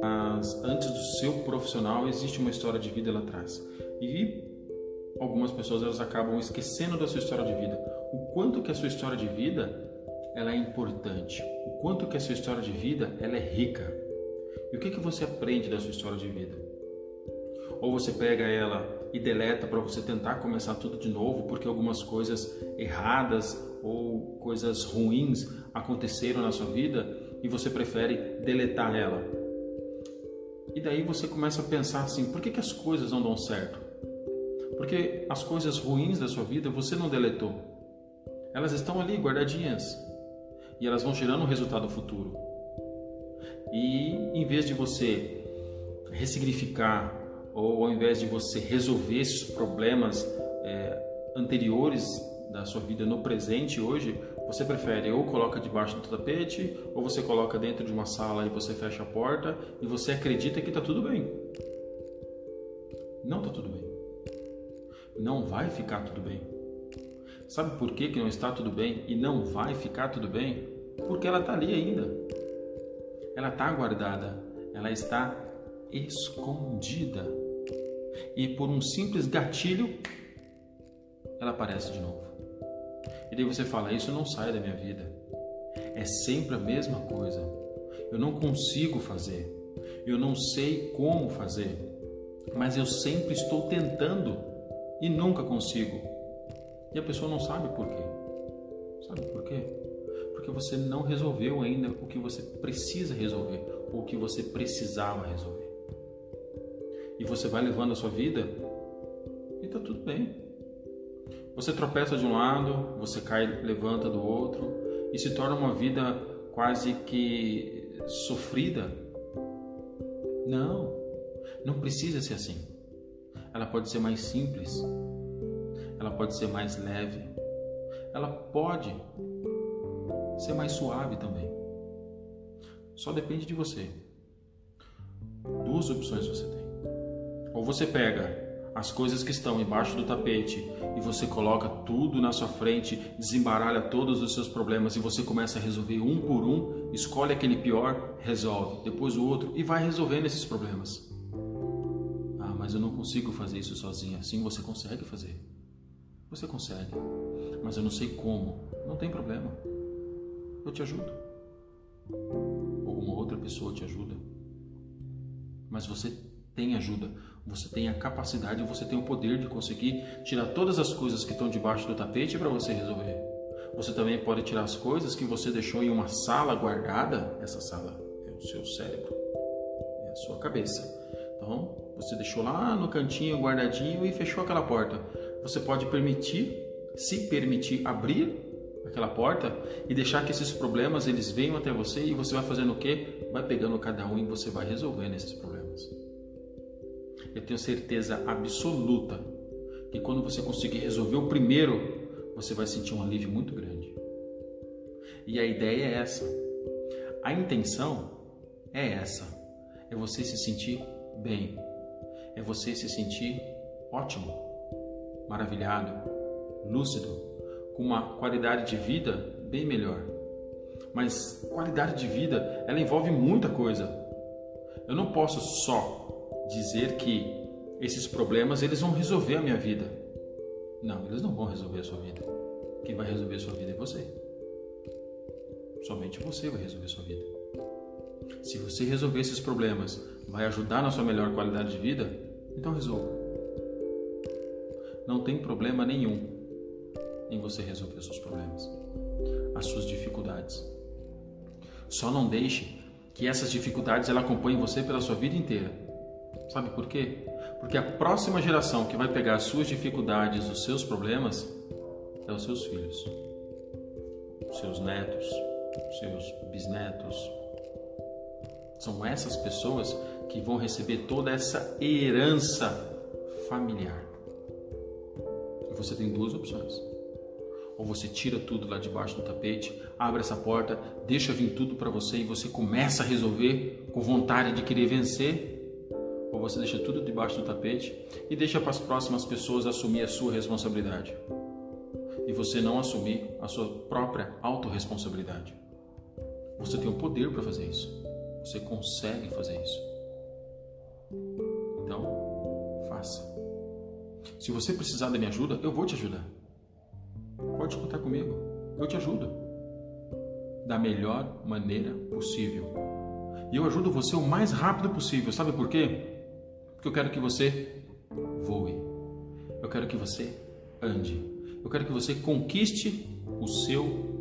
Mas antes do seu profissional existe uma história de vida lá atrás. E algumas pessoas elas acabam esquecendo da sua história de vida. O quanto que a sua história de vida ela é importante. O quanto que a sua história de vida ela é rica. E o que que você aprende da sua história de vida? Ou você pega ela e deleta para você tentar começar tudo de novo, porque algumas coisas erradas ou coisas ruins aconteceram na sua vida e você prefere deletar ela. E daí você começa a pensar assim: por que, que as coisas não dão certo? Porque as coisas ruins da sua vida você não deletou. Elas estão ali guardadinhas e elas vão gerando um resultado futuro. E em vez de você ressignificar ou ao invés de você resolver esses problemas é, anteriores da sua vida no presente hoje, você prefere ou coloca debaixo do tapete ou você coloca dentro de uma sala e você fecha a porta e você acredita que está tudo bem. Não está tudo bem. Não vai ficar tudo bem. Sabe por que, que não está tudo bem e não vai ficar tudo bem? Porque ela está ali ainda. Ela está guardada. Ela está escondida e por um simples gatilho ela aparece de novo. E daí você fala: Isso não sai da minha vida. É sempre a mesma coisa. Eu não consigo fazer. Eu não sei como fazer. Mas eu sempre estou tentando e nunca consigo. E a pessoa não sabe por quê. Sabe por quê? Porque você não resolveu ainda o que você precisa resolver, ou o que você precisava resolver e você vai levando a sua vida e tá tudo bem. Você tropeça de um lado, você cai, levanta do outro e se torna uma vida quase que sofrida. Não, não precisa ser assim. Ela pode ser mais simples, ela pode ser mais leve, ela pode ser mais suave também. Só depende de você. Duas opções você tem. Ou você pega as coisas que estão embaixo do tapete e você coloca tudo na sua frente, desembaralha todos os seus problemas e você começa a resolver um por um, escolhe aquele pior, resolve, depois o outro e vai resolvendo esses problemas. Ah, mas eu não consigo fazer isso sozinho. Sim, você consegue fazer. Você consegue. Mas eu não sei como. Não tem problema. Eu te ajudo. Ou uma outra pessoa te ajuda. Mas você tem ajuda, você tem a capacidade, você tem o poder de conseguir tirar todas as coisas que estão debaixo do tapete para você resolver. Você também pode tirar as coisas que você deixou em uma sala guardada. Essa sala é o seu cérebro, é a sua cabeça. Então, você deixou lá no cantinho guardadinho e fechou aquela porta. Você pode permitir, se permitir abrir aquela porta e deixar que esses problemas eles venham até você e você vai fazendo o quê? Vai pegando cada um e você vai resolvendo esses problemas eu tenho certeza absoluta que quando você conseguir resolver o primeiro, você vai sentir um alívio muito grande. E a ideia é essa. A intenção é essa. É você se sentir bem. É você se sentir ótimo, maravilhado, lúcido, com uma qualidade de vida bem melhor. Mas qualidade de vida, ela envolve muita coisa. Eu não posso só dizer que esses problemas eles vão resolver a minha vida. Não, eles não vão resolver a sua vida. Quem vai resolver a sua vida é você. Somente você vai resolver a sua vida. Se você resolver esses problemas, vai ajudar na sua melhor qualidade de vida, então resolva. Não tem problema nenhum em você resolver os seus problemas, as suas dificuldades. Só não deixe que essas dificuldades ela acompanhem você pela sua vida inteira. Sabe por quê? Porque a próxima geração que vai pegar as suas dificuldades, os seus problemas, é os seus filhos, os seus netos, os seus bisnetos. São essas pessoas que vão receber toda essa herança familiar. E você tem duas opções. Ou você tira tudo lá debaixo do tapete, abre essa porta, deixa vir tudo para você e você começa a resolver com vontade de querer vencer, você deixa tudo debaixo do tapete e deixa para as próximas pessoas assumir a sua responsabilidade. E você não assumir a sua própria autorresponsabilidade. Você tem o poder para fazer isso. Você consegue fazer isso. Então, faça. Se você precisar da minha ajuda, eu vou te ajudar. Pode contar comigo. Eu te ajudo. Da melhor maneira possível. E eu ajudo você o mais rápido possível. Sabe por quê? Porque eu quero que você voe. Eu quero que você ande. Eu quero que você conquiste o seu